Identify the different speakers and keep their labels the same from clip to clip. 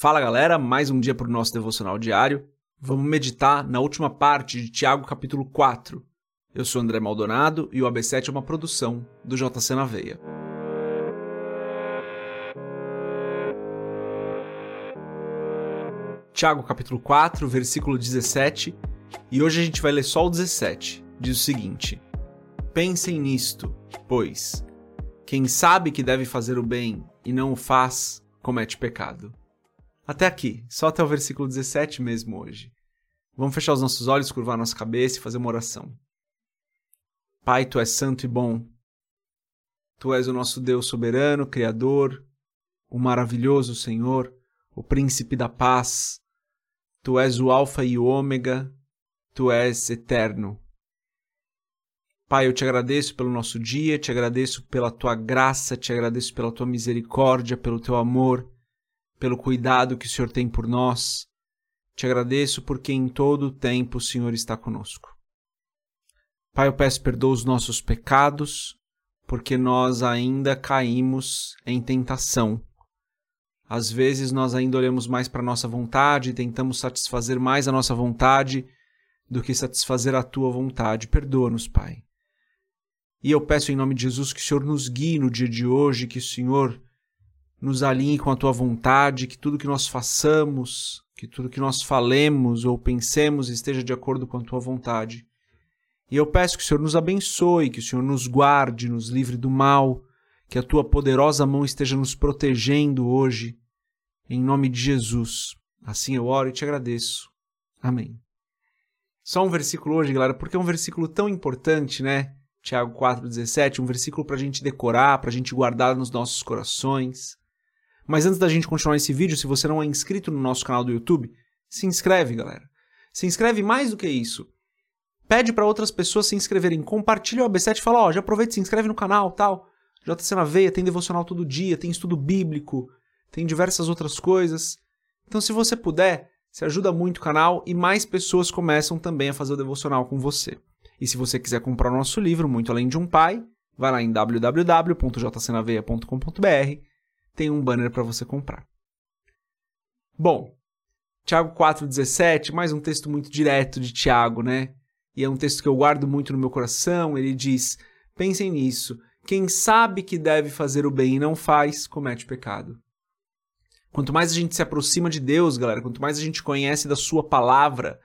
Speaker 1: Fala galera, mais um dia para o nosso devocional diário. Vamos meditar na última parte de Tiago capítulo 4. Eu sou André Maldonado e o AB7 é uma produção do JC na Veia. Tiago capítulo 4, versículo 17, e hoje a gente vai ler só o 17. Diz o seguinte: Pensem nisto, pois quem sabe que deve fazer o bem e não o faz, comete pecado. Até aqui, só até o versículo 17 mesmo hoje. Vamos fechar os nossos olhos, curvar nossa cabeça e fazer uma oração. Pai, tu és santo e bom. Tu és o nosso Deus soberano, Criador, o maravilhoso Senhor, o príncipe da paz. Tu és o Alfa e o Ômega, tu és eterno. Pai, eu te agradeço pelo nosso dia, te agradeço pela tua graça, te agradeço pela tua misericórdia, pelo teu amor pelo cuidado que o Senhor tem por nós. Te agradeço porque em todo o tempo o Senhor está conosco. Pai, eu peço perdão os nossos pecados, porque nós ainda caímos em tentação. Às vezes nós ainda olhamos mais para a nossa vontade tentamos satisfazer mais a nossa vontade do que satisfazer a tua vontade. Perdoa-nos, Pai. E eu peço em nome de Jesus que o Senhor nos guie no dia de hoje, que o Senhor nos alinhe com a tua vontade, que tudo que nós façamos, que tudo que nós falemos ou pensemos esteja de acordo com a tua vontade. E eu peço que o Senhor nos abençoe, que o Senhor nos guarde, nos livre do mal, que a tua poderosa mão esteja nos protegendo hoje, em nome de Jesus. Assim eu oro e te agradeço. Amém. Só um versículo hoje, galera, porque é um versículo tão importante, né? Tiago 4,17, um versículo para a gente decorar, para a gente guardar nos nossos corações. Mas antes da gente continuar esse vídeo, se você não é inscrito no nosso canal do YouTube, se inscreve, galera. Se inscreve mais do que isso. Pede para outras pessoas se inscreverem. Compartilha o AB7 e fala, ó, oh, já aproveita se inscreve no canal, tal. JC na veia, tem devocional todo dia, tem estudo bíblico, tem diversas outras coisas. Então, se você puder, se ajuda muito o canal e mais pessoas começam também a fazer o devocional com você. E se você quiser comprar o nosso livro, Muito Além de um Pai, vai lá em www.jcnaveia.com.br tem um banner para você comprar. Bom, Tiago 4,17, mais um texto muito direto de Tiago, né? E é um texto que eu guardo muito no meu coração. Ele diz: pensem nisso. Quem sabe que deve fazer o bem e não faz, comete pecado. Quanto mais a gente se aproxima de Deus, galera, quanto mais a gente conhece da Sua palavra,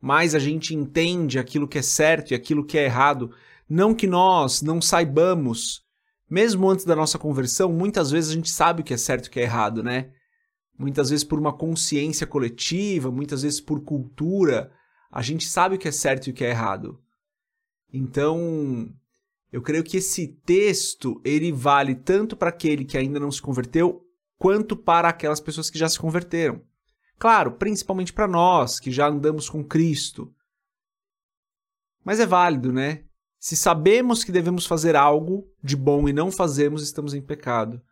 Speaker 1: mais a gente entende aquilo que é certo e aquilo que é errado. Não que nós não saibamos mesmo antes da nossa conversão, muitas vezes a gente sabe o que é certo e o que é errado, né? Muitas vezes por uma consciência coletiva, muitas vezes por cultura, a gente sabe o que é certo e o que é errado. Então, eu creio que esse texto, ele vale tanto para aquele que ainda não se converteu, quanto para aquelas pessoas que já se converteram. Claro, principalmente para nós, que já andamos com Cristo. Mas é válido, né? Se sabemos que devemos fazer algo de bom e não fazemos, estamos em pecado.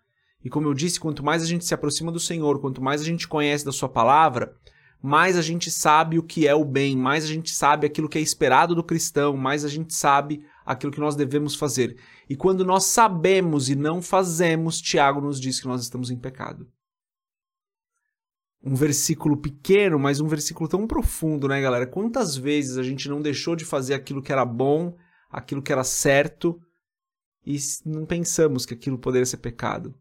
Speaker 1: E como eu disse, quanto mais a gente se aproxima do Senhor, quanto mais a gente conhece da Sua palavra, mais a gente sabe o que é o bem, mais a gente sabe aquilo que é esperado do cristão, mais a gente sabe aquilo que nós devemos fazer. E quando nós sabemos e não fazemos, Tiago nos diz que nós estamos em pecado. Um versículo pequeno, mas um versículo tão profundo, né, galera? Quantas vezes a gente não deixou de fazer aquilo que era bom aquilo que era certo e não pensamos que aquilo poderia ser pecado.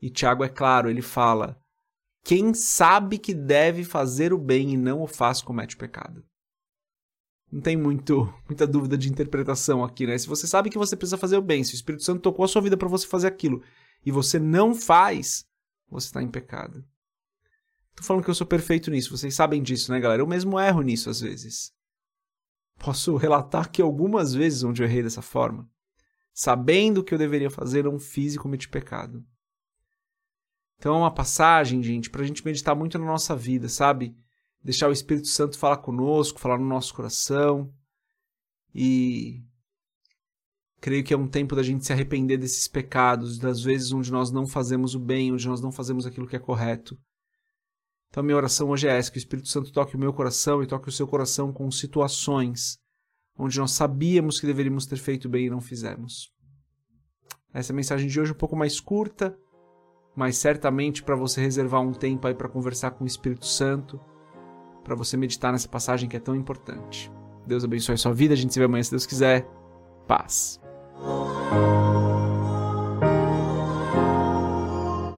Speaker 1: E Tiago é claro, ele fala: quem sabe que deve fazer o bem e não o faz, comete pecado. Não tem muito, muita dúvida de interpretação aqui, né? Se você sabe que você precisa fazer o bem, se o Espírito Santo tocou a sua vida para você fazer aquilo e você não faz, você está em pecado. Tô falando que eu sou perfeito nisso, vocês sabem disso, né, galera? Eu mesmo erro nisso às vezes. Posso relatar que algumas vezes onde eu errei dessa forma, sabendo o que eu deveria fazer, não fiz e cometi pecado. Então é uma passagem, gente, para a gente meditar muito na nossa vida, sabe? Deixar o Espírito Santo falar conosco, falar no nosso coração. E creio que é um tempo da gente se arrepender desses pecados, das vezes onde nós não fazemos o bem, onde nós não fazemos aquilo que é correto. Então, minha oração hoje é essa: que o Espírito Santo toque o meu coração e toque o seu coração com situações onde nós sabíamos que deveríamos ter feito bem e não fizemos. Essa é mensagem de hoje, um pouco mais curta, mas certamente para você reservar um tempo aí para conversar com o Espírito Santo, para você meditar nessa passagem que é tão importante. Deus abençoe a sua vida, a gente se vê amanhã se Deus quiser. Paz.